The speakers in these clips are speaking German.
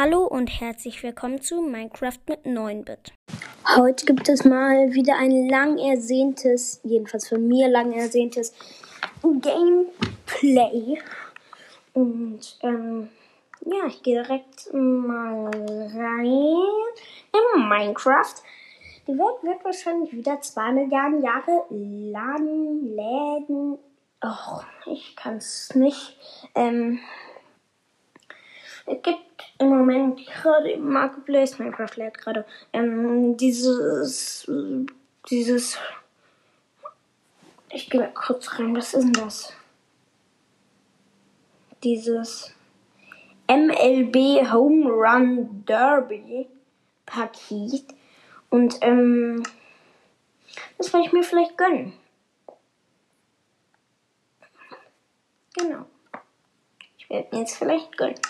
Hallo und herzlich willkommen zu Minecraft mit 9-Bit. Heute gibt es mal wieder ein lang ersehntes, jedenfalls von mir lang ersehntes Gameplay. Und ähm, ja, ich gehe direkt mal rein in Minecraft. Die Welt wird wahrscheinlich wieder 2 Milliarden Jahre laden, läden. Oh, ich kann es nicht. Ähm, es gibt im Moment gerade im Marketplace, Minecraft lädt gerade, ähm, dieses, dieses, ich gehe kurz rein, was ist denn das? Dieses MLB Home Run Derby Paket und ähm, das werde ich mir vielleicht gönnen. Genau. Ich werde mir jetzt vielleicht gönnen.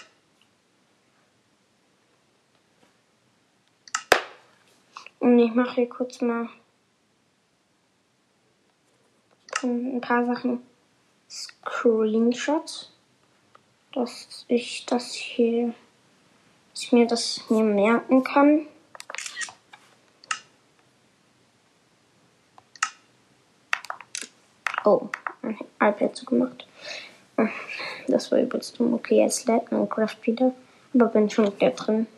Und ich mache hier kurz mal ein paar Sachen Screenshots, dass ich das hier, dass ich mir das hier merken kann. Oh, ein iPad zugemacht. Das war übelst dumm. Okay, jetzt lädt Minecraft wieder. Aber bin schon wieder drin.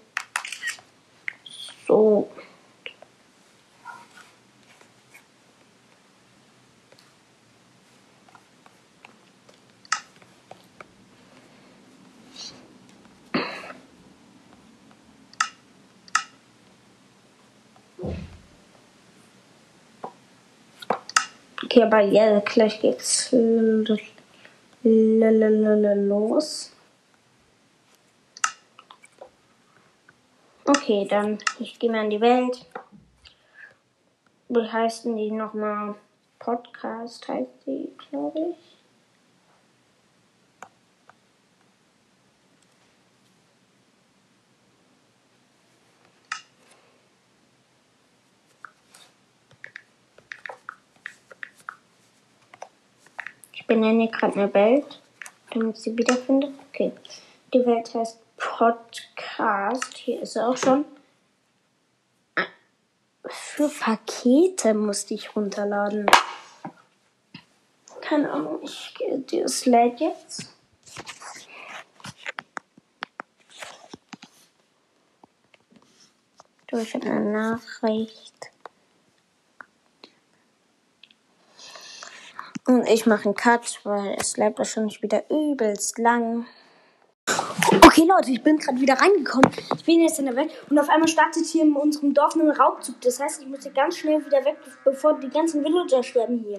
So. Okay, aber ja, gleich geht's los. Okay, dann ich gehe mal in die Welt. Wie heißen die nochmal? Podcast heißt die, glaube ich. Benenne gerade eine Welt, damit ich sie wiederfinde. Okay. Die Welt heißt Podcast. Hier ist sie auch schon. Für Pakete musste ich runterladen. Keine Ahnung, ich gehe dieses lädt jetzt. Durch eine Nachricht. Und ich mache einen Cut, weil es bleibt wahrscheinlich wieder übelst lang. Okay, Leute, ich bin gerade wieder reingekommen. Ich bin jetzt in der Welt und auf einmal startet hier in unserem Dorf ein Raubzug. Das heißt, ich muss hier ganz schnell wieder weg, bevor die ganzen Villager sterben hier.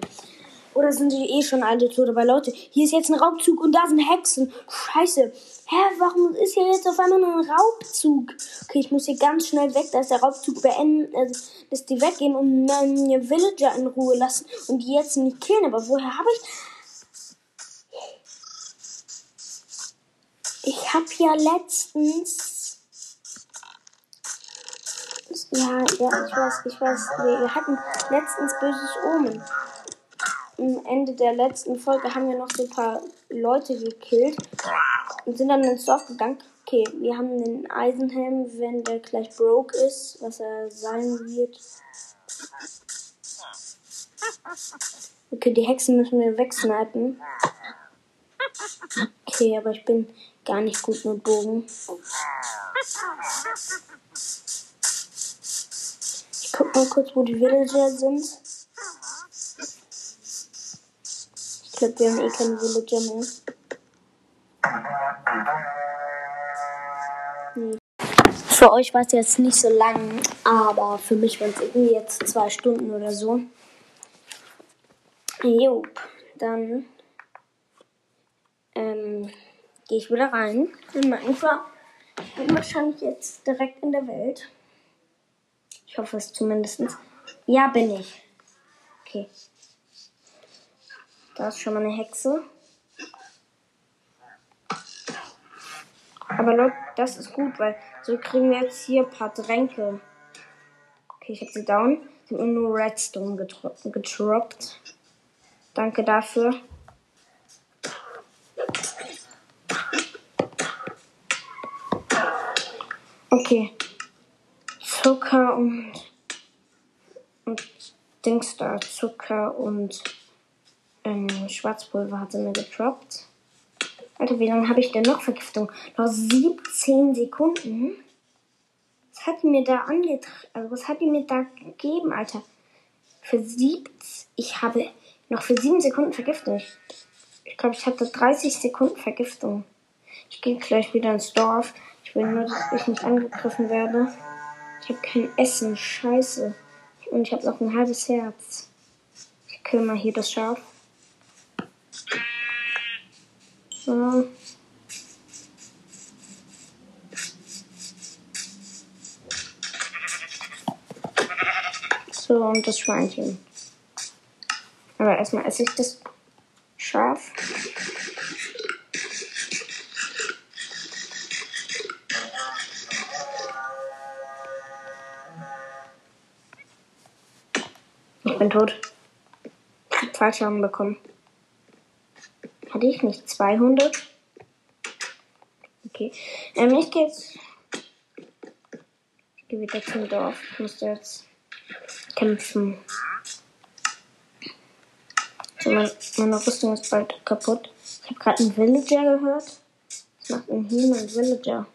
Oder sind die eh schon alle tot? Aber Leute, hier ist jetzt ein Raubzug und da sind Hexen. Scheiße. Hä, warum ist hier jetzt auf einmal ein Raubzug? Okay, ich muss hier ganz schnell weg, dass der Raubzug beenden, also, dass die weggehen und meine Villager in Ruhe lassen und die jetzt nicht killen. Aber woher habe ich... Ich habe ja letztens... Ja, ja, ich weiß, ich weiß. Wir hatten letztens böses Omen am Ende der letzten Folge haben wir noch so ein paar Leute gekillt und sind dann ins Dorf gegangen. Okay, wir haben den Eisenhelm, wenn der gleich broke ist, was er sein wird. Okay, die Hexen müssen wir wegsnipen. Okay, aber ich bin gar nicht gut mit Bogen. Ich guck mal kurz, wo die Villager sind. Ich haben eh keine Villager mehr. Nee. Für euch war es jetzt nicht so lang, aber für mich waren es irgendwie jetzt zwei Stunden oder so. Jupp, dann ähm, gehe ich wieder rein in Minecraft. Ich bin wahrscheinlich jetzt direkt in der Welt. Ich hoffe es zumindest. Ja, bin ich. Okay. Da ist schon mal eine Hexe. Aber Leute, das ist gut, weil so kriegen wir jetzt hier ein paar Tränke. Okay, ich habe sie down. Ich habe nur Redstone getro getroppt. Danke dafür. Okay. Zucker und, und Dings da. Zucker und ähm, Schwarzpulver hat sie mir gedroppt. Alter, wie lange habe ich denn noch Vergiftung? Noch 17 Sekunden. Was hat die mir da angetragen? Also, was hat die mir da gegeben, Alter? Für 7. Ich habe noch für 7 Sekunden Vergiftung. Ich, glaube, ich hatte 30 Sekunden Vergiftung. Ich gehe gleich wieder ins Dorf. Ich will nur, dass ich nicht angegriffen werde. Ich habe kein Essen. Scheiße. Und ich habe noch ein halbes Herz. Ich kill mal hier das Schaf. So. So, und das Schweinchen. Aber erstmal esse ich das Schaf. Ich bin tot. Ich hab Fallschaden bekommen. Ich nicht 200? Okay. Ähm, ich gehe jetzt. Ich gehe wieder zum Dorf. Ich muss jetzt kämpfen. So, mein, meine Rüstung ist bald kaputt. Ich habe gerade einen Villager gehört. Was macht ein hier ein Villager?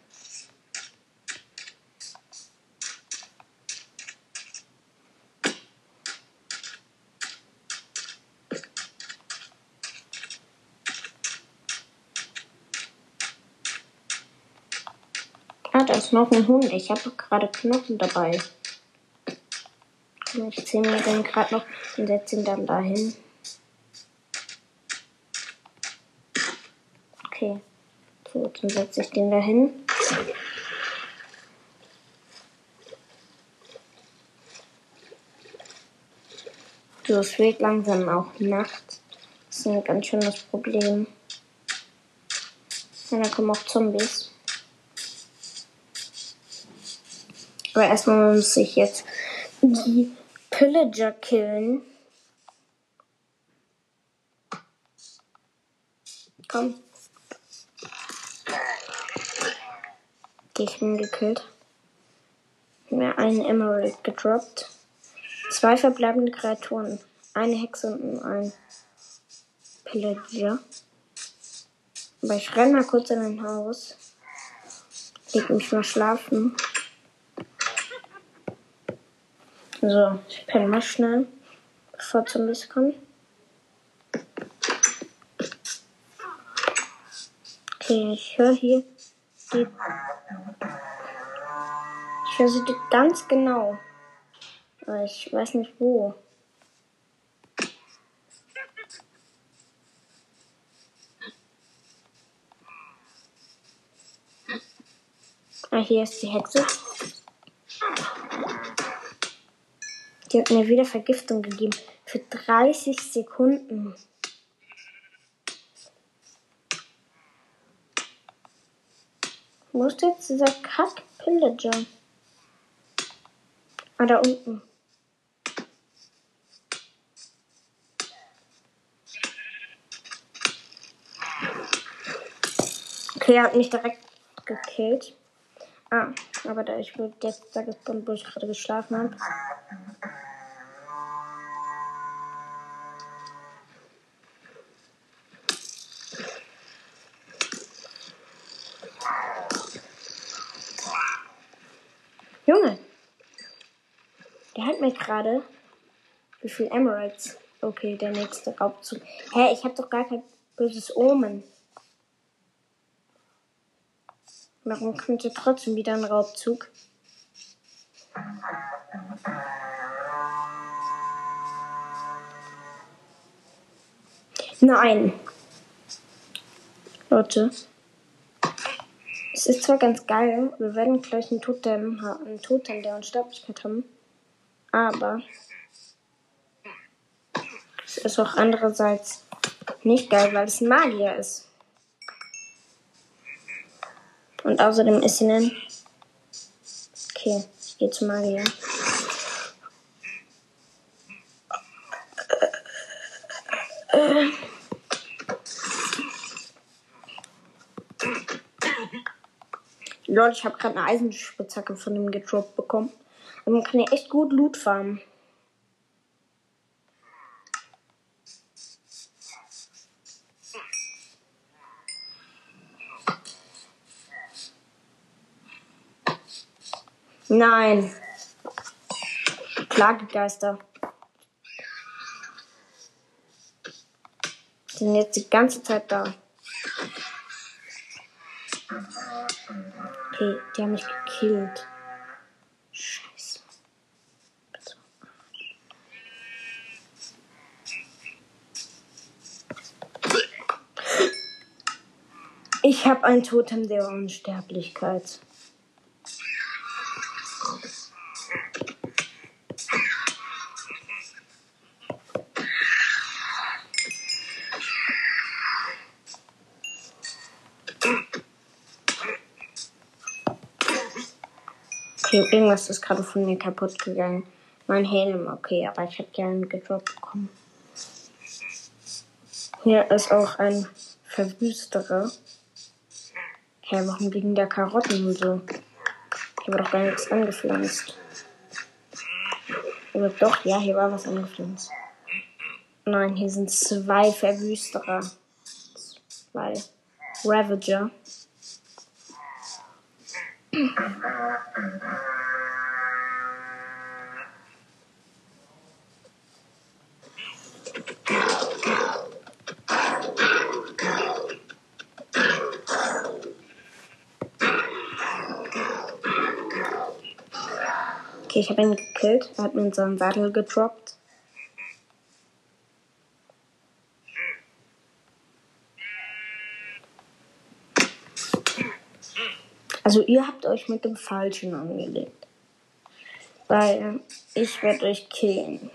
Ah, da ist noch ein Hund. Ich habe gerade Knochen dabei. Ich ziehe mir den gerade noch und setze ihn dann dahin. Okay. So, dann setze ich den dahin. So, es wird langsam auch Nacht. Das ist ein ganz schönes Problem. Ja, da kommen auch Zombies. Aber erstmal muss ich jetzt die Pillager killen. Komm. Ich bin gekillt. Mir einen Emerald gedroppt. Zwei verbleibende Kreaturen. Eine Hexe und ein Pillager. Aber ich renne mal kurz in ein Haus. Leg mich mal schlafen. So, ich penne mal schnell, bevor Zombies kommen. Okay, ich höre hier die. Ich höre sie ganz genau. Aber ich weiß nicht wo. Ah, hier ist die Hexe. Die hat mir wieder Vergiftung gegeben. Für 30 Sekunden. Wo ist jetzt dieser Kack-Pillager? Ah, da unten. Okay, er hat mich direkt gekillt. Ah, aber da ich jetzt da gespawnt, wo ich gerade geschlafen habe. Junge! Der hat mir gerade. Wie viel Emeralds? Okay, der nächste Raubzug. Hä, ich hab doch gar kein böses Omen. Warum kommt hier trotzdem wieder ein Raubzug? Nein. Leute. Es ist zwar ganz geil, wir werden gleich einen Totem, einen Totem der Unsterblichkeit haben, aber es ist auch andererseits nicht geil, weil es ein Magier ist. Und außerdem ist sie ein... Okay, ich gehe zu Magier. Leute, ich habe gerade eine Eisenspitzhacke von dem gedroppt bekommen. Und man kann ja echt gut Loot farmen. Nein. Klagegeister. Die sind jetzt die ganze Zeit da. Okay, die haben mich gekillt. Scheiße. Ich habe ein Totem der Unsterblichkeit. Okay, irgendwas ist gerade von mir kaputt gegangen. Mein Helm, okay, aber ich habe gerne gedroppt bekommen. Hier ist auch ein Verwüsterer. Hä, hey, warum liegen da Karotten und so? Hier war doch gar nichts angepflanzt. Oder doch, ja, hier war was angepflanzt. Nein, hier sind zwei Verwüsterer. Zwei Ravager. Okay, ich habe ihn gekillt. Er hat mir in seinen Sattel gedroppt. Also ihr habt euch mit dem Falschen angelegt. Weil ich werde euch killen.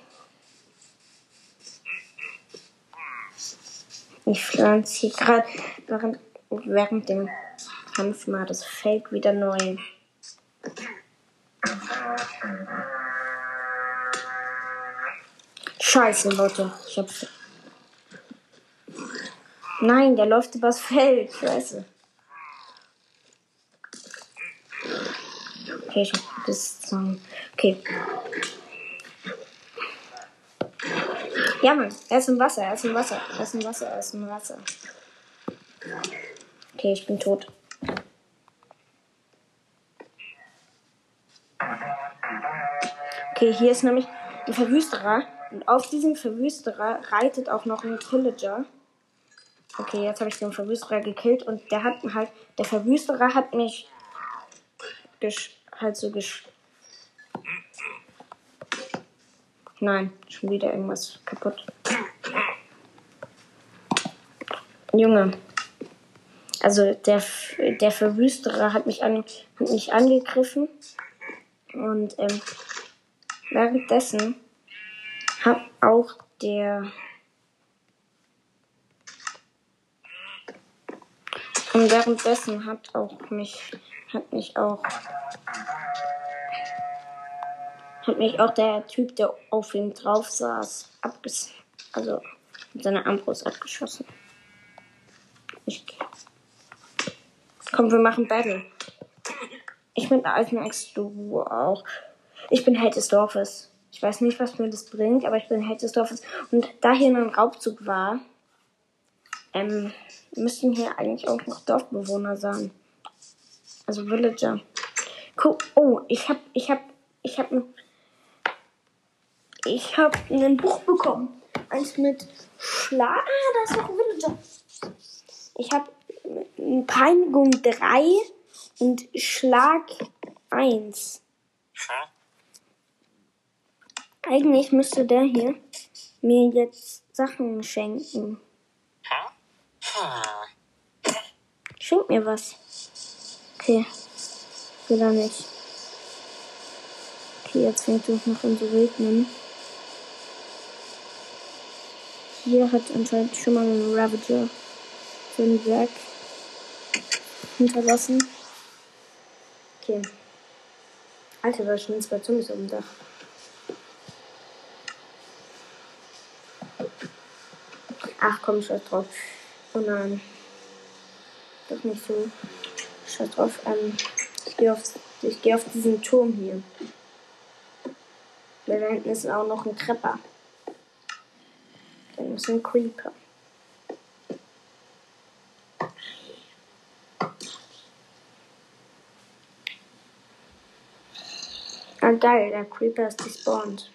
Ich pflanze hier gerade während, während dem Kampf mal das Feld wieder neu. Scheiße, Leute. Ich hab. Nein, der läuft übers Feld. Scheiße. Okay, ich hab das Song. Okay. Ja, Mann. Er ist im Wasser, er ist im Wasser, er ist im Wasser, er ist im Wasser. Okay, ich bin tot. Okay, hier ist nämlich ein Verwüsterer. Und auf diesem Verwüsterer reitet auch noch ein Pillager. Okay, jetzt habe ich den Verwüsterer gekillt und der hat halt, der Verwüsterer hat mich halt so gesch. Nein, schon wieder irgendwas kaputt. Junge. Also der, der Verwüsterer hat mich, an, hat mich angegriffen. Und ähm, währenddessen hat auch der und währenddessen hat auch mich hat mich auch hat mich auch der Typ, der auf ihm drauf saß, abges also mit seiner Armbrust abgeschossen. Ich Komm, wir machen Battle. Ich bin alten Ex, du auch. Ich bin Held des Dorfes. Ich weiß nicht, was mir das bringt, aber ich bin Held des Dorfes. Und da hier ein Raubzug war, ähm, müssten hier eigentlich auch noch Dorfbewohner sein. Also Villager. Guck, oh, ich hab, ich hab, ich hab, ich hab ein Buch bekommen. Eins mit Schlag. Ah, da ist noch ein Villager. Ich hab Peinigung 3 und Schlag 1. Eigentlich müsste der hier mir jetzt Sachen schenken. Schenk mir was. Okay. Will er nicht. Okay, jetzt fängt es noch an zu regnen. Hier hat anscheinend schon mal ein Ravager so ein Werk hinterlassen. Okay. Alter, da stehen zwei Zombies auf dem Dach. Ach komm, scheiß drauf. Oh nein. Doch nicht so. Scheiß drauf. Ähm, Ich gehe auf, geh auf diesen Turm hier. Da hinten ist auch noch ein Trepper. Dann ist ein Creeper. Ah geil, der Creeper ist despawned.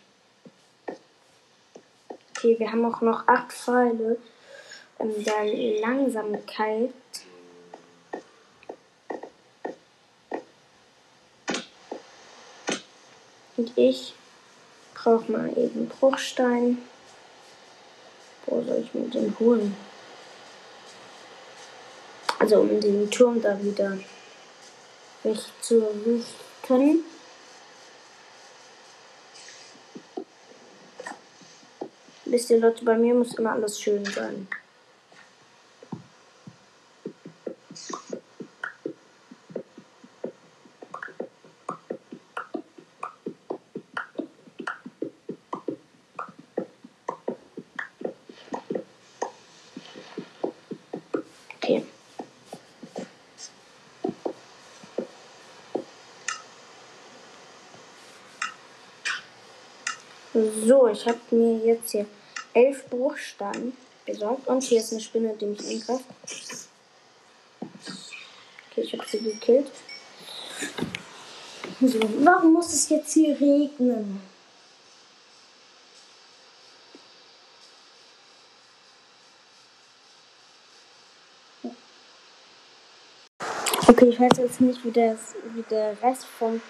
Okay, wir haben auch noch acht Pfeile in der Langsamkeit. Und ich brauche mal eben Bruchstein. Wo soll ich mir den holen? Also um den Turm da wieder wegzurichten. Wisst ihr Leute, bei mir muss immer alles schön sein. So, ich habe mir jetzt hier elf Bruchsteine besorgt. Und hier ist eine Spinne, die mich angreift. Okay, ich habe sie gekillt. So, warum muss es jetzt hier regnen? Okay, ich weiß jetzt nicht, wie, das, wie der Rest von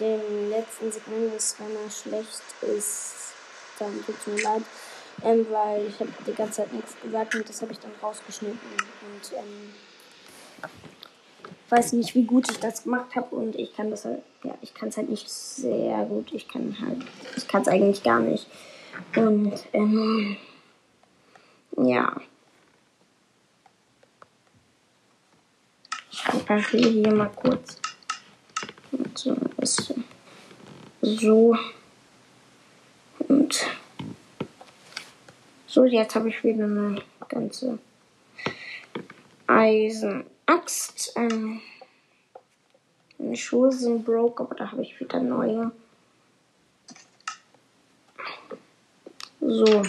dem letzten Segment ist, wenn er schlecht ist. Dann tut es mir leid, ähm, weil ich habe die ganze Zeit nichts gesagt und das habe ich dann rausgeschnitten und ähm, weiß nicht, wie gut ich das gemacht habe und ich kann das halt, ja, ich kann es halt nicht sehr gut. Ich kann halt, ich kann es eigentlich gar nicht. Und ähm, ja. Ich repariere hier mal kurz. So, ist so. Und so, jetzt habe ich wieder eine ganze Eisenaxt. Ähm, meine Schuhe sind broke, aber da habe ich wieder neue. So,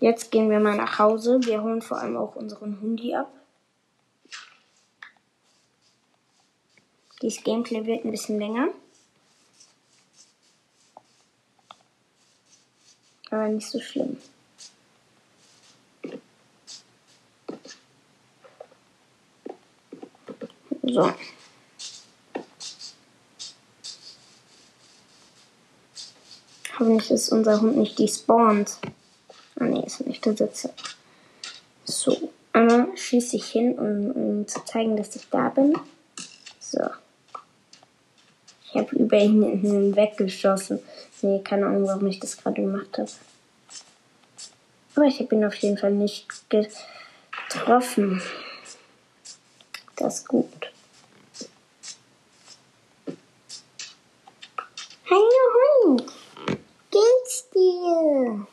jetzt gehen wir mal nach Hause. Wir holen vor allem auch unseren Hundi ab. Dieses Gameplay wird ein bisschen länger. Aber nicht so schlimm. So. Hoffentlich ist unser Hund nicht despawned. Ah ne, ist nicht der Sitze. So, einmal schieße ich hin, um, um zu zeigen, dass ich da bin. So. Ich habe über ihn hinweggeschossen. Nee, keine Ahnung, warum ich das gerade gemacht habe. Aber ich habe ihn auf jeden Fall nicht getroffen. Das ist gut. Hallo Hund. Geht's dir?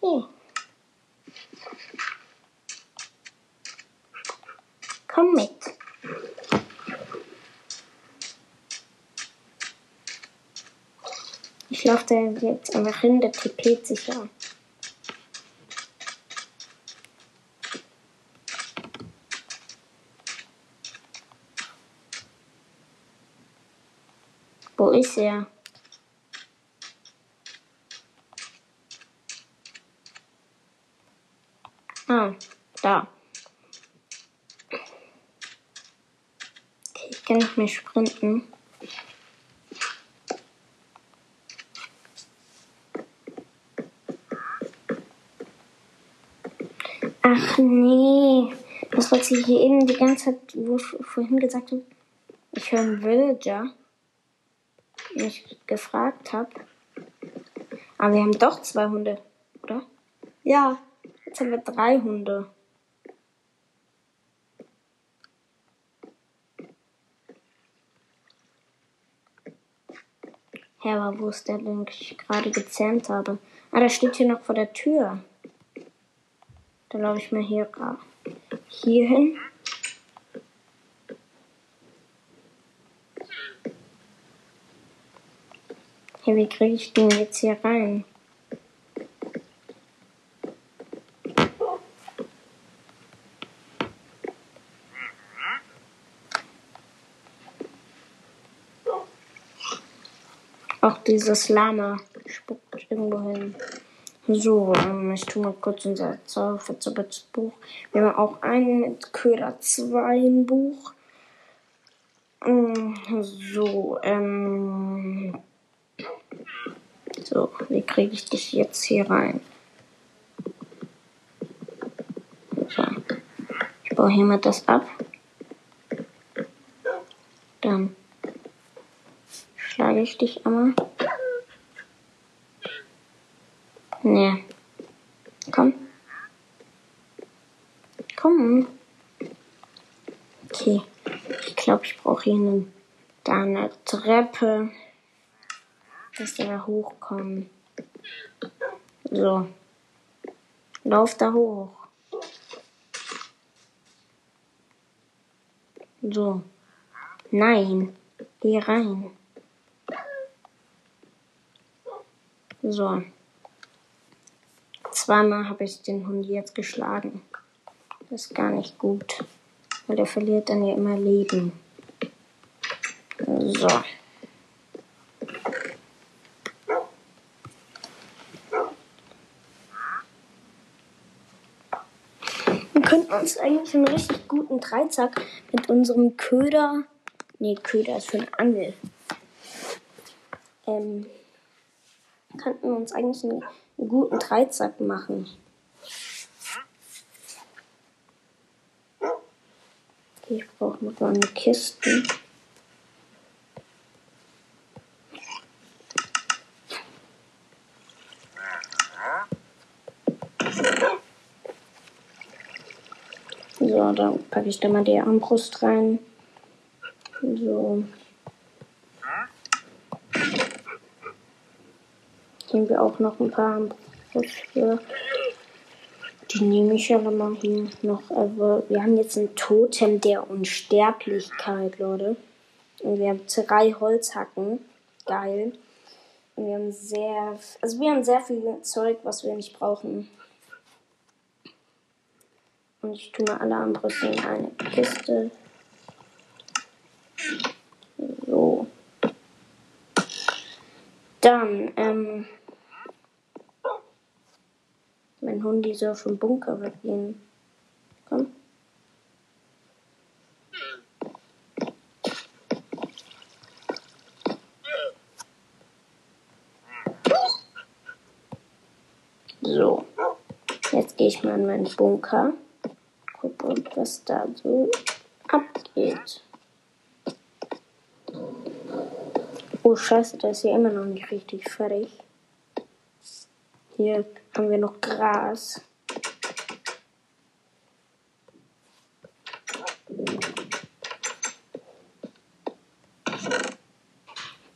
Hier. Komm mit. Ich laufe da jetzt einfach hin, der TP sich ja. Wo ist er? Ah, da. Okay, ich kann nicht mehr sprinten. Ach nee. Das, was ich hier eben die ganze Zeit, wo ich vorhin gesagt habe, ich höre einen Villager, mich gefragt habe. Aber wir haben doch zwei Hunde, oder? Ja, jetzt haben wir drei Hunde. Hä, ja, aber wo ist der, den ich gerade gezähmt habe? Ah, der steht hier noch vor der Tür. Dann laufe ich mal hier, hier hin. Hey, wie kriege ich den jetzt hier rein? Auch dieses Lama spuckt irgendwo hin. So, ähm, ich tue mal kurz unser Zauberbuch. Wir haben auch ein Köder 2 Buch. Mm, so, ähm. So, wie kriege ich dich jetzt hier rein? So. Ich baue hier mal das ab. Dann schlage ich dich einmal. Nee. Komm. Komm. Okay. Ich glaube, ich brauche hier eine, da eine Treppe, dass wir da hochkommen. So. Lauf da hoch. So. Nein. Geh rein. So. Zweimal habe ich den Hund jetzt geschlagen. Das ist gar nicht gut. Weil der verliert dann ja immer Leben. So. Wir könnten uns eigentlich einen richtig guten Dreizack mit unserem Köder. Nee, Köder ist für eine Angel. Ähm, könnten wir uns eigentlich einen einen guten Dreizack machen. Ich brauche noch mal eine Kiste. So, dann packe ich da mal die Armbrust rein. So. Hier wir auch noch ein paar Brüste. Die nehme ich aber mal hier noch. Aber wir haben jetzt ein Totem der Unsterblichkeit, Leute. Und wir haben drei Holzhacken. Geil. Und wir haben sehr, also wir haben sehr viel Zeug, was wir nicht brauchen. Und ich tue mal alle Armbrüste in eine Kiste. So. Dann, ähm, mein Hund soll vom Bunker weggehen. Komm. So. Jetzt gehe ich mal in meinen Bunker. Gucke, was da so abgeht. Oh scheiße, da ist hier immer noch nicht richtig fertig. Hier haben wir noch Gras.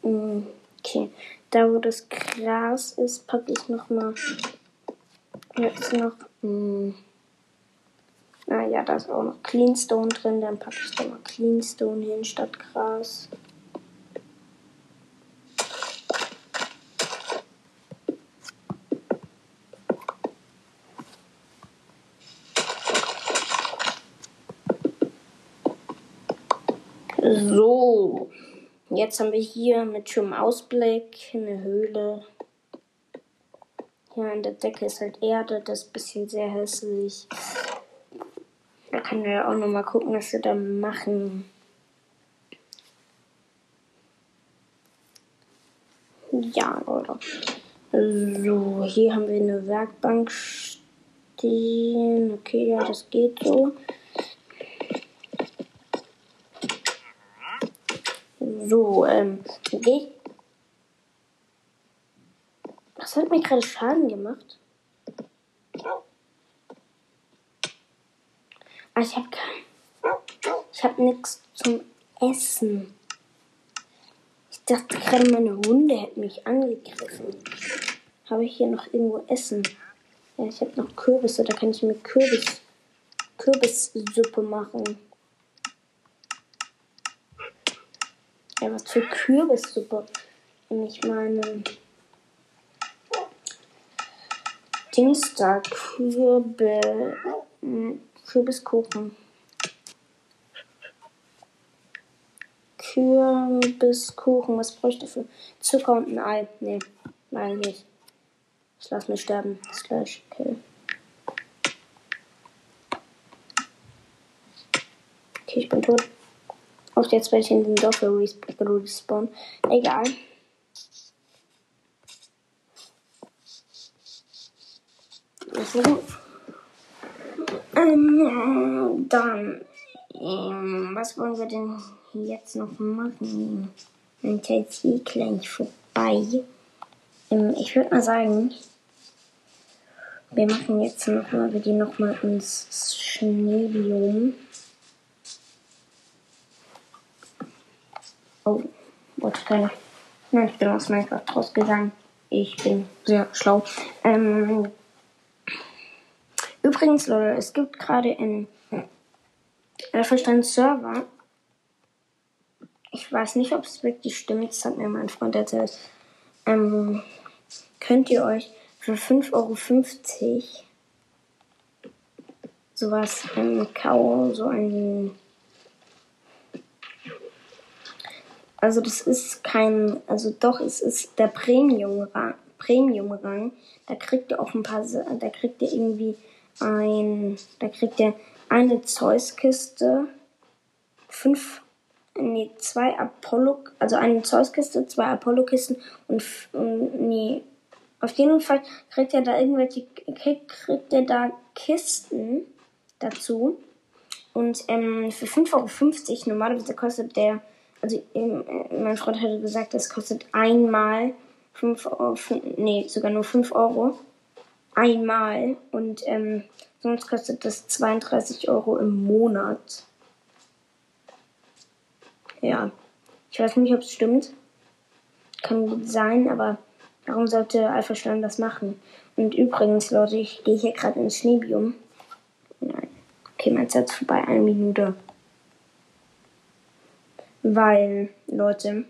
Okay, da wo das Gras ist, packe ich noch mal jetzt noch. Mh, ah ja, da ist auch noch Cleanstone drin, dann packe ich da mal Cleanstone hin statt Gras. So, jetzt haben wir hier mit schönem Ausblick eine Höhle. Hier an der Decke ist halt Erde, das ist ein bisschen sehr hässlich. Da können wir auch nochmal gucken, was wir da machen. Ja, Leute. So, hier haben wir eine Werkbank stehen. Okay, ja, das geht so. So, ähm, geh. Was hat mir gerade Schaden gemacht? Ah, ich hab kein. Ich hab nichts zum Essen. Ich dachte gerade, meine Hunde hätten mich angegriffen. Habe ich hier noch irgendwo Essen? Ja, ich habe noch Kürbisse, da kann ich mir Kürbis, Kürbissuppe machen. Ja, was für Kürbissuppe. ich meine Dienstag Kürbel, Kürbiskuchen. Kürbiskuchen, was bräuchte ich dafür? Zucker und ein Ei. Nee, nein, nicht. Ich lass mich sterben. Slash kill. Okay, ich bin tot. Und jetzt werde ich in den Dorf respawn. Egal. So. Ähm, dann, ähm, was wollen wir denn jetzt noch machen? Dann ist jetzt eh gleich vorbei. Ähm, ich würde mal sagen, wir machen jetzt noch mal, wir gehen noch mal ins Schneebiom. Oh, wollte keiner. Nein, ich bin aus Minecraft rausgegangen. Ich bin sehr schlau. Ähm, übrigens, Leute, es gibt gerade in Elferstein Server. Ich weiß nicht, ob es wirklich stimmt. Das hat mir mein Freund erzählt. Ähm, könnt ihr euch für 5,50 Euro sowas ähm, Kau, so ein Also das ist kein, also doch, es ist der Premium-Rang. Premium -Rang. Da kriegt ihr auch ein paar, da kriegt ihr irgendwie ein, da kriegt ihr eine Zeus-Kiste, fünf, nee, zwei Apollo, also eine Zeus-Kiste, zwei Apollo-Kisten und, und, nee, auf jeden Fall kriegt ihr da irgendwelche, kriegt, kriegt ihr da Kisten dazu. Und ähm, für 5,50 Euro, normalerweise kostet der also ähm, mein Freund hatte gesagt, das kostet einmal 5 Euro, nee, sogar nur 5 Euro. Einmal. Und ähm, sonst kostet das 32 Euro im Monat. Ja. Ich weiß nicht, ob es stimmt. Kann gut sein, aber warum sollte Alpha Stern das machen? Und übrigens, Leute, ich gehe hier gerade ins Schneebium. Nein. Okay, mein ist vorbei. Eine Minute. Weil, Leute,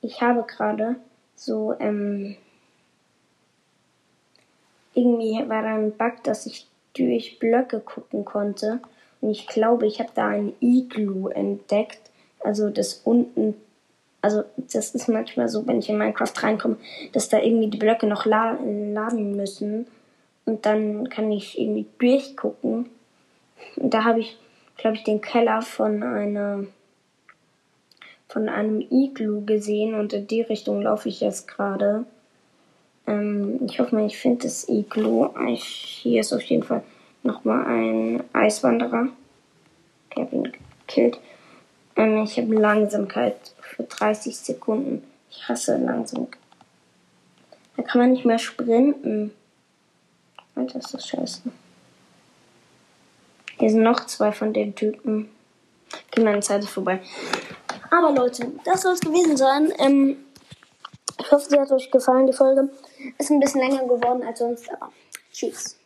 ich habe gerade so, ähm, irgendwie war da ein Bug, dass ich durch Blöcke gucken konnte. Und ich glaube, ich habe da ein Igloo entdeckt. Also das unten, also das ist manchmal so, wenn ich in Minecraft reinkomme, dass da irgendwie die Blöcke noch laden müssen. Und dann kann ich irgendwie durchgucken. Und da habe ich glaube ich, den Keller von einer von einem Iglu gesehen und in die Richtung laufe ich jetzt gerade. Ähm, ich hoffe mal, ich finde das Iglu. Ich, hier ist auf jeden Fall nochmal ein Eiswanderer. Ich habe ihn gekillt. Ähm, ich habe Langsamkeit für 30 Sekunden. Ich hasse Langsamkeit. Da kann man nicht mehr sprinten. Alter, ist das scheiße. Hier sind noch zwei von den Typen. Okay, meine Zeit ist vorbei. Aber Leute, das soll es gewesen sein. Ähm, ich hoffe, sie hat euch gefallen, die Folge. Ist ein bisschen länger geworden als sonst, aber tschüss.